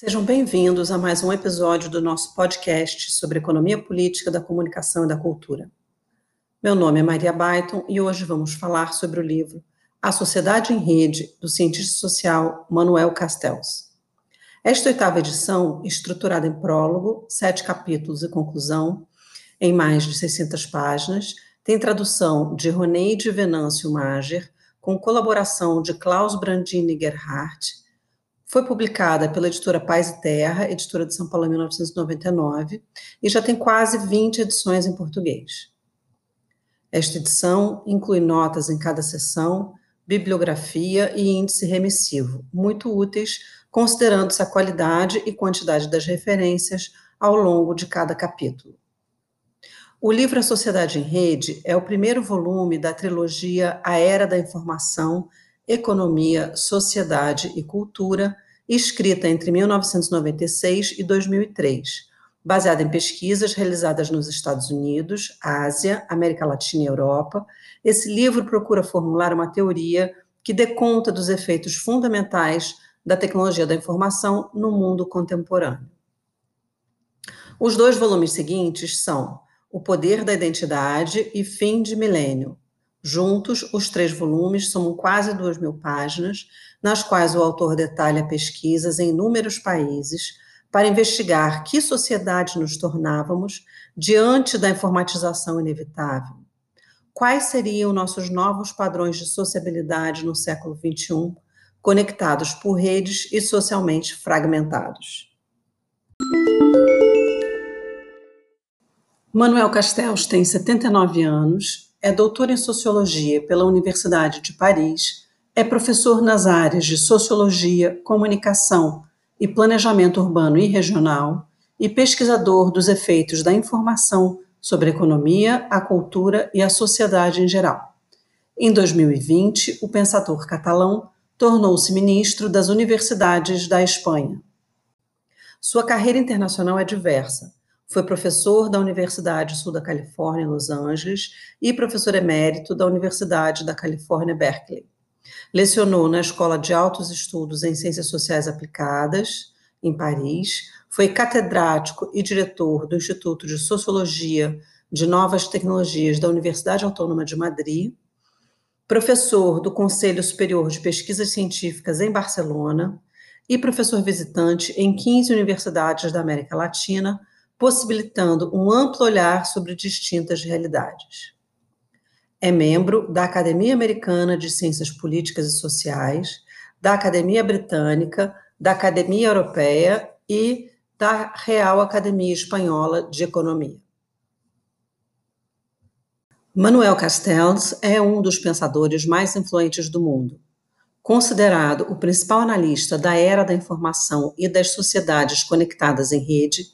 Sejam bem-vindos a mais um episódio do nosso podcast sobre economia política da comunicação e da cultura. Meu nome é Maria Baiton e hoje vamos falar sobre o livro A Sociedade em Rede, do cientista social Manuel Castells. Esta oitava edição, estruturada em prólogo, sete capítulos e conclusão, em mais de 600 páginas, tem tradução de Roneide Venâncio Mager, com colaboração de Klaus Brandini Gerhardt, foi publicada pela editora Paz e Terra, editora de São Paulo em 1999, e já tem quase 20 edições em português. Esta edição inclui notas em cada sessão, bibliografia e índice remissivo, muito úteis, considerando-se a qualidade e quantidade das referências ao longo de cada capítulo. O livro A Sociedade em Rede é o primeiro volume da trilogia A Era da Informação Economia, Sociedade e Cultura, escrita entre 1996 e 2003, baseada em pesquisas realizadas nos Estados Unidos, Ásia, América Latina e Europa. Esse livro procura formular uma teoria que dê conta dos efeitos fundamentais da tecnologia da informação no mundo contemporâneo. Os dois volumes seguintes são O Poder da Identidade e Fim de Milênio, Juntos, os três volumes somam quase duas mil páginas, nas quais o autor detalha pesquisas em inúmeros países para investigar que sociedade nos tornávamos diante da informatização inevitável. Quais seriam nossos novos padrões de sociabilidade no século XXI, conectados por redes e socialmente fragmentados? Manuel Castells tem 79 anos é doutor em Sociologia pela Universidade de Paris, é professor nas áreas de Sociologia, Comunicação e Planejamento Urbano e Regional e pesquisador dos efeitos da informação sobre a economia, a cultura e a sociedade em geral. Em 2020, o pensador catalão tornou-se ministro das universidades da Espanha. Sua carreira internacional é diversa foi professor da Universidade Sul da Califórnia, Los Angeles, e professor emérito da Universidade da Califórnia, Berkeley. Lecionou na Escola de Altos Estudos em Ciências Sociais Aplicadas, em Paris. Foi catedrático e diretor do Instituto de Sociologia de Novas Tecnologias da Universidade Autônoma de Madrid. Professor do Conselho Superior de Pesquisas Científicas em Barcelona e professor visitante em 15 universidades da América Latina, possibilitando um amplo olhar sobre distintas realidades. É membro da Academia Americana de Ciências Políticas e Sociais, da Academia Britânica, da Academia Europeia e da Real Academia Espanhola de Economia. Manuel Castells é um dos pensadores mais influentes do mundo. Considerado o principal analista da era da informação e das sociedades conectadas em rede,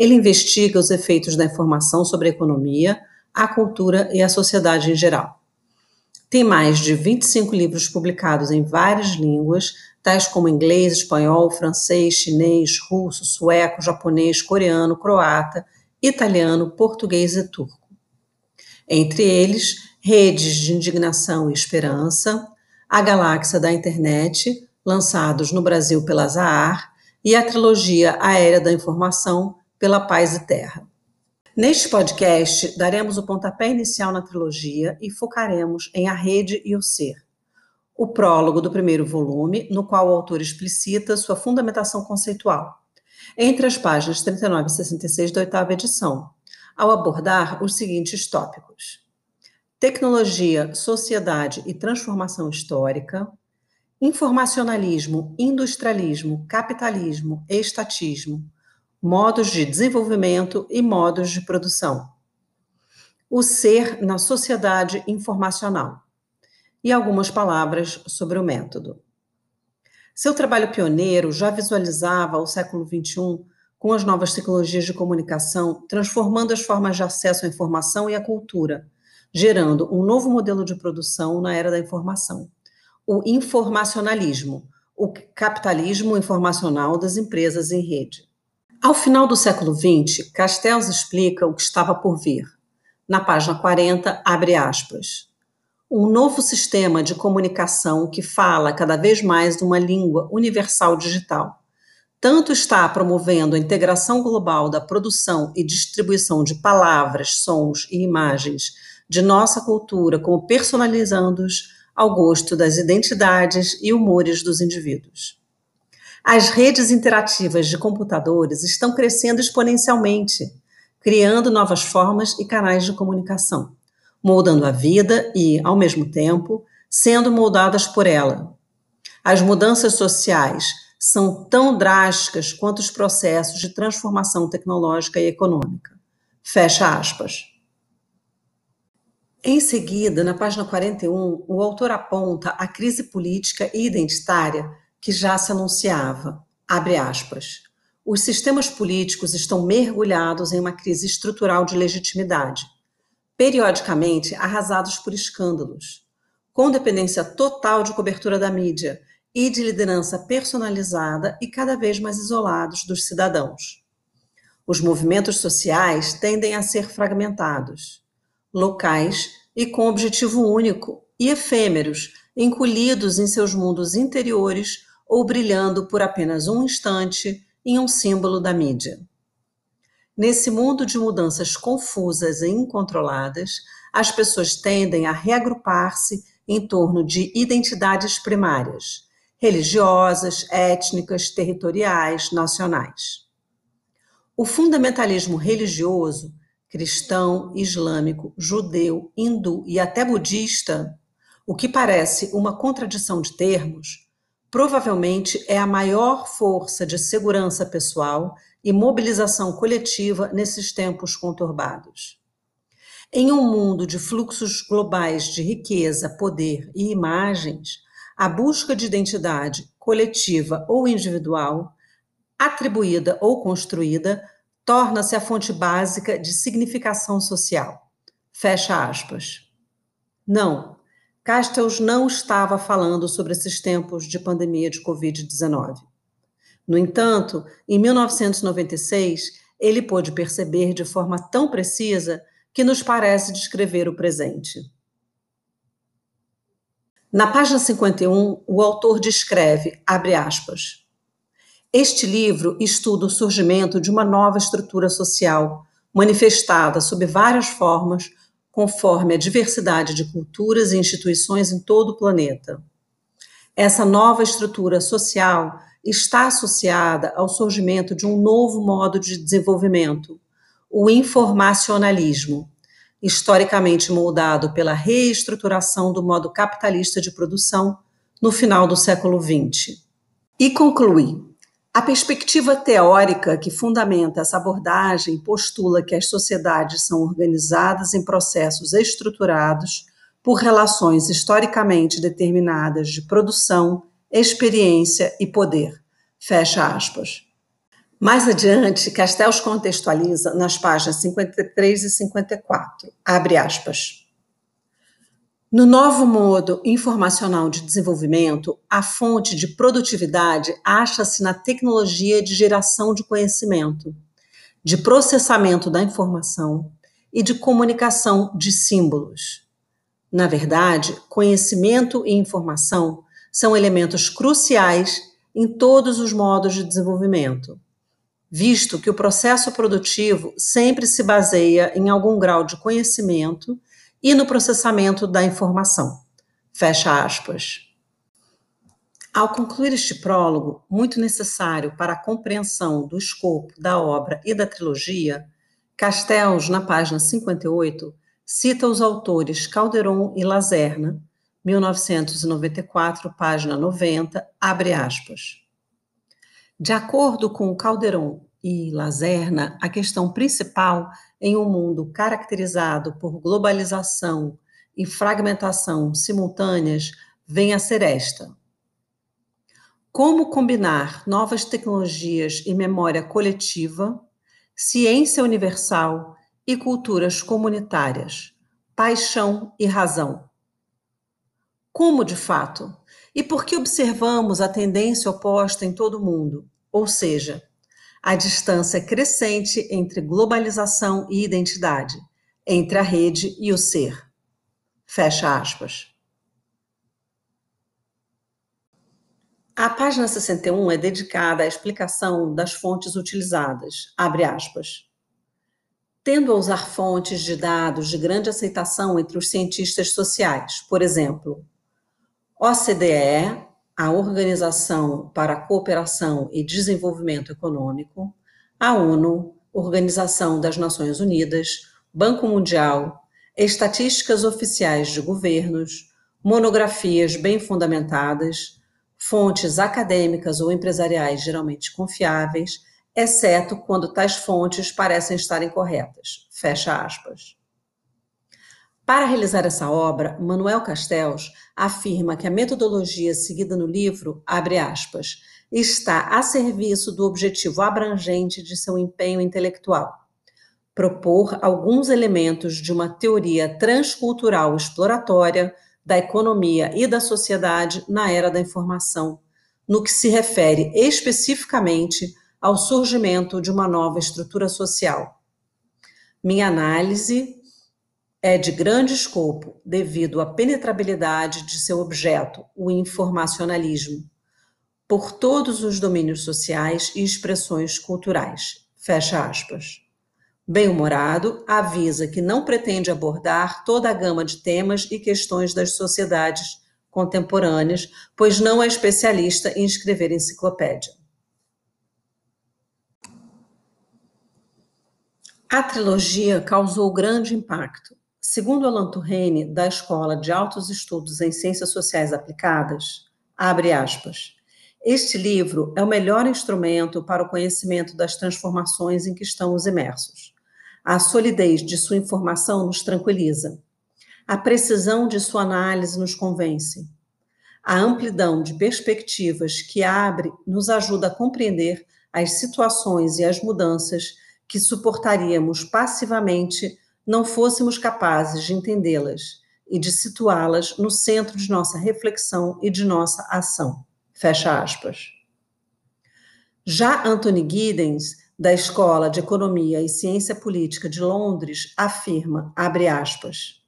ele investiga os efeitos da informação sobre a economia, a cultura e a sociedade em geral. Tem mais de 25 livros publicados em várias línguas, tais como inglês, espanhol, francês, chinês, russo, sueco, japonês, coreano, croata, italiano, português e turco. Entre eles, Redes de Indignação e Esperança, A Galáxia da Internet, lançados no Brasil pela Zahar, e a trilogia Aérea da Informação, pela Paz e Terra. Neste podcast, daremos o pontapé inicial na trilogia e focaremos em A Rede e o Ser, o prólogo do primeiro volume, no qual o autor explicita sua fundamentação conceitual, entre as páginas 39 e 66 da oitava edição, ao abordar os seguintes tópicos: tecnologia, sociedade e transformação histórica, informacionalismo, industrialismo, capitalismo estatismo modos de desenvolvimento e modos de produção. O ser na sociedade informacional. E algumas palavras sobre o método. Seu trabalho pioneiro já visualizava o século XXI com as novas tecnologias de comunicação, transformando as formas de acesso à informação e à cultura, gerando um novo modelo de produção na era da informação, o informacionalismo, o capitalismo informacional das empresas em rede. Ao final do século XX, Castells explica o que estava por vir. Na página 40, abre aspas. Um novo sistema de comunicação que fala cada vez mais uma língua universal digital, tanto está promovendo a integração global da produção e distribuição de palavras, sons e imagens de nossa cultura, como personalizando-os ao gosto das identidades e humores dos indivíduos. As redes interativas de computadores estão crescendo exponencialmente, criando novas formas e canais de comunicação, moldando a vida e, ao mesmo tempo, sendo moldadas por ela. As mudanças sociais são tão drásticas quanto os processos de transformação tecnológica e econômica. Fecha aspas. Em seguida, na página 41, o autor aponta a crise política e identitária que já se anunciava. Abre aspas. Os sistemas políticos estão mergulhados em uma crise estrutural de legitimidade, periodicamente arrasados por escândalos, com dependência total de cobertura da mídia e de liderança personalizada e cada vez mais isolados dos cidadãos. Os movimentos sociais tendem a ser fragmentados, locais e com objetivo único, e efêmeros, encolhidos em seus mundos interiores ou brilhando por apenas um instante em um símbolo da mídia. Nesse mundo de mudanças confusas e incontroladas, as pessoas tendem a reagrupar-se em torno de identidades primárias, religiosas, étnicas, territoriais, nacionais. O fundamentalismo religioso, cristão, islâmico, judeu, hindu e até budista, o que parece uma contradição de termos, provavelmente é a maior força de segurança pessoal e mobilização coletiva nesses tempos conturbados. Em um mundo de fluxos globais de riqueza, poder e imagens, a busca de identidade coletiva ou individual, atribuída ou construída, torna-se a fonte básica de significação social. Fecha aspas. Não, Castells não estava falando sobre esses tempos de pandemia de Covid-19. No entanto, em 1996, ele pôde perceber de forma tão precisa que nos parece descrever o presente. Na página 51, o autor descreve, abre aspas, este livro estuda o surgimento de uma nova estrutura social, manifestada sob várias formas, conforme a diversidade de culturas e instituições em todo o planeta. Essa nova estrutura social está associada ao surgimento de um novo modo de desenvolvimento, o informacionalismo, historicamente moldado pela reestruturação do modo capitalista de produção no final do século XX. E conclui: a perspectiva teórica que fundamenta essa abordagem postula que as sociedades são organizadas em processos estruturados por relações historicamente determinadas de produção, experiência e poder. Fecha aspas. Mais adiante, Castells contextualiza nas páginas 53 e 54. Abre aspas. No novo modo informacional de desenvolvimento, a fonte de produtividade acha-se na tecnologia de geração de conhecimento, de processamento da informação e de comunicação de símbolos. Na verdade, conhecimento e informação são elementos cruciais em todos os modos de desenvolvimento visto que o processo produtivo sempre se baseia em algum grau de conhecimento e no processamento da informação. Fecha aspas. Ao concluir este prólogo, muito necessário para a compreensão do escopo da obra e da trilogia, Castells, na página 58, cita os autores Calderon e Lazerna, 1994, página 90, abre aspas. De acordo com Calderon e Lazerna, a questão principal em um mundo caracterizado por globalização e fragmentação simultâneas vem a ser esta: como combinar novas tecnologias e memória coletiva, ciência universal e culturas comunitárias, paixão e razão? Como de fato? E por que observamos a tendência oposta em todo o mundo? Ou seja, a distância crescente entre globalização e identidade, entre a rede e o ser. Fecha aspas. A página 61 é dedicada à explicação das fontes utilizadas. Abre aspas. Tendo a usar fontes de dados de grande aceitação entre os cientistas sociais, por exemplo, OCDE, a Organização para a Cooperação e Desenvolvimento Econômico, a ONU, Organização das Nações Unidas, Banco Mundial, estatísticas oficiais de governos, monografias bem fundamentadas, fontes acadêmicas ou empresariais geralmente confiáveis, exceto quando tais fontes parecem estar incorretas. Fecha aspas. Para realizar essa obra, Manuel Castells afirma que a metodologia seguida no livro, abre aspas, está a serviço do objetivo abrangente de seu empenho intelectual. Propor alguns elementos de uma teoria transcultural exploratória da economia e da sociedade na era da informação, no que se refere especificamente ao surgimento de uma nova estrutura social. Minha análise é de grande escopo devido à penetrabilidade de seu objeto, o informacionalismo, por todos os domínios sociais e expressões culturais. Fecha aspas bem-humorado, avisa que não pretende abordar toda a gama de temas e questões das sociedades contemporâneas, pois não é especialista em escrever enciclopédia. A trilogia causou grande impacto. Segundo Alan Turrene, da Escola de Altos Estudos em Ciências Sociais Aplicadas, abre aspas, este livro é o melhor instrumento para o conhecimento das transformações em que estamos imersos. A solidez de sua informação nos tranquiliza. A precisão de sua análise nos convence. A amplidão de perspectivas que abre nos ajuda a compreender as situações e as mudanças que suportaríamos passivamente não fôssemos capazes de entendê-las e de situá-las no centro de nossa reflexão e de nossa ação. Fecha aspas. Já Anthony Giddens da Escola de Economia e Ciência Política de Londres afirma, abre aspas,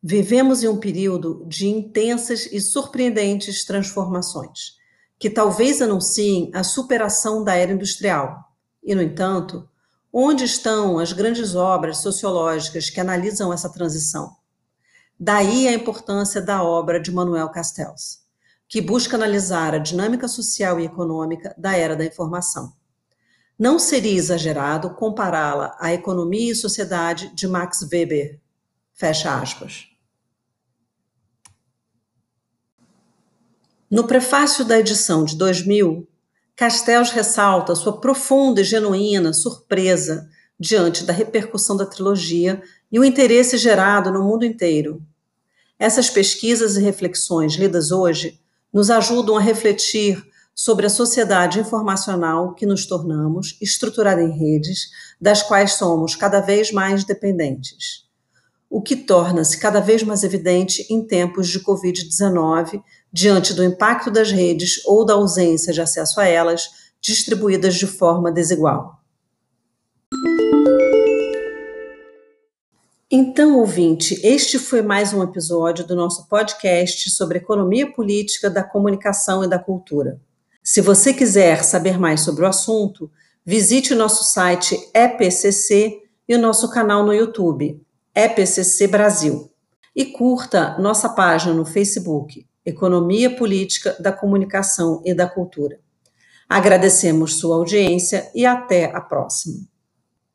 Vivemos em um período de intensas e surpreendentes transformações, que talvez anunciem a superação da era industrial. E, no entanto, onde estão as grandes obras sociológicas que analisam essa transição? Daí a importância da obra de Manuel Castells, que busca analisar a dinâmica social e econômica da era da informação. Não seria exagerado compará-la à Economia e Sociedade de Max Weber. Fecha aspas. No prefácio da edição de 2000, Castells ressalta sua profunda e genuína surpresa diante da repercussão da trilogia e o interesse gerado no mundo inteiro. Essas pesquisas e reflexões lidas hoje nos ajudam a refletir sobre a sociedade informacional que nos tornamos, estruturada em redes, das quais somos cada vez mais dependentes. O que torna-se cada vez mais evidente em tempos de Covid-19, diante do impacto das redes ou da ausência de acesso a elas, distribuídas de forma desigual. Então, ouvinte, este foi mais um episódio do nosso podcast sobre economia política da comunicação e da cultura. Se você quiser saber mais sobre o assunto, visite o nosso site EPCC e o nosso canal no YouTube, EPCC Brasil. E curta nossa página no Facebook, Economia Política da Comunicação e da Cultura. Agradecemos sua audiência e até a próxima.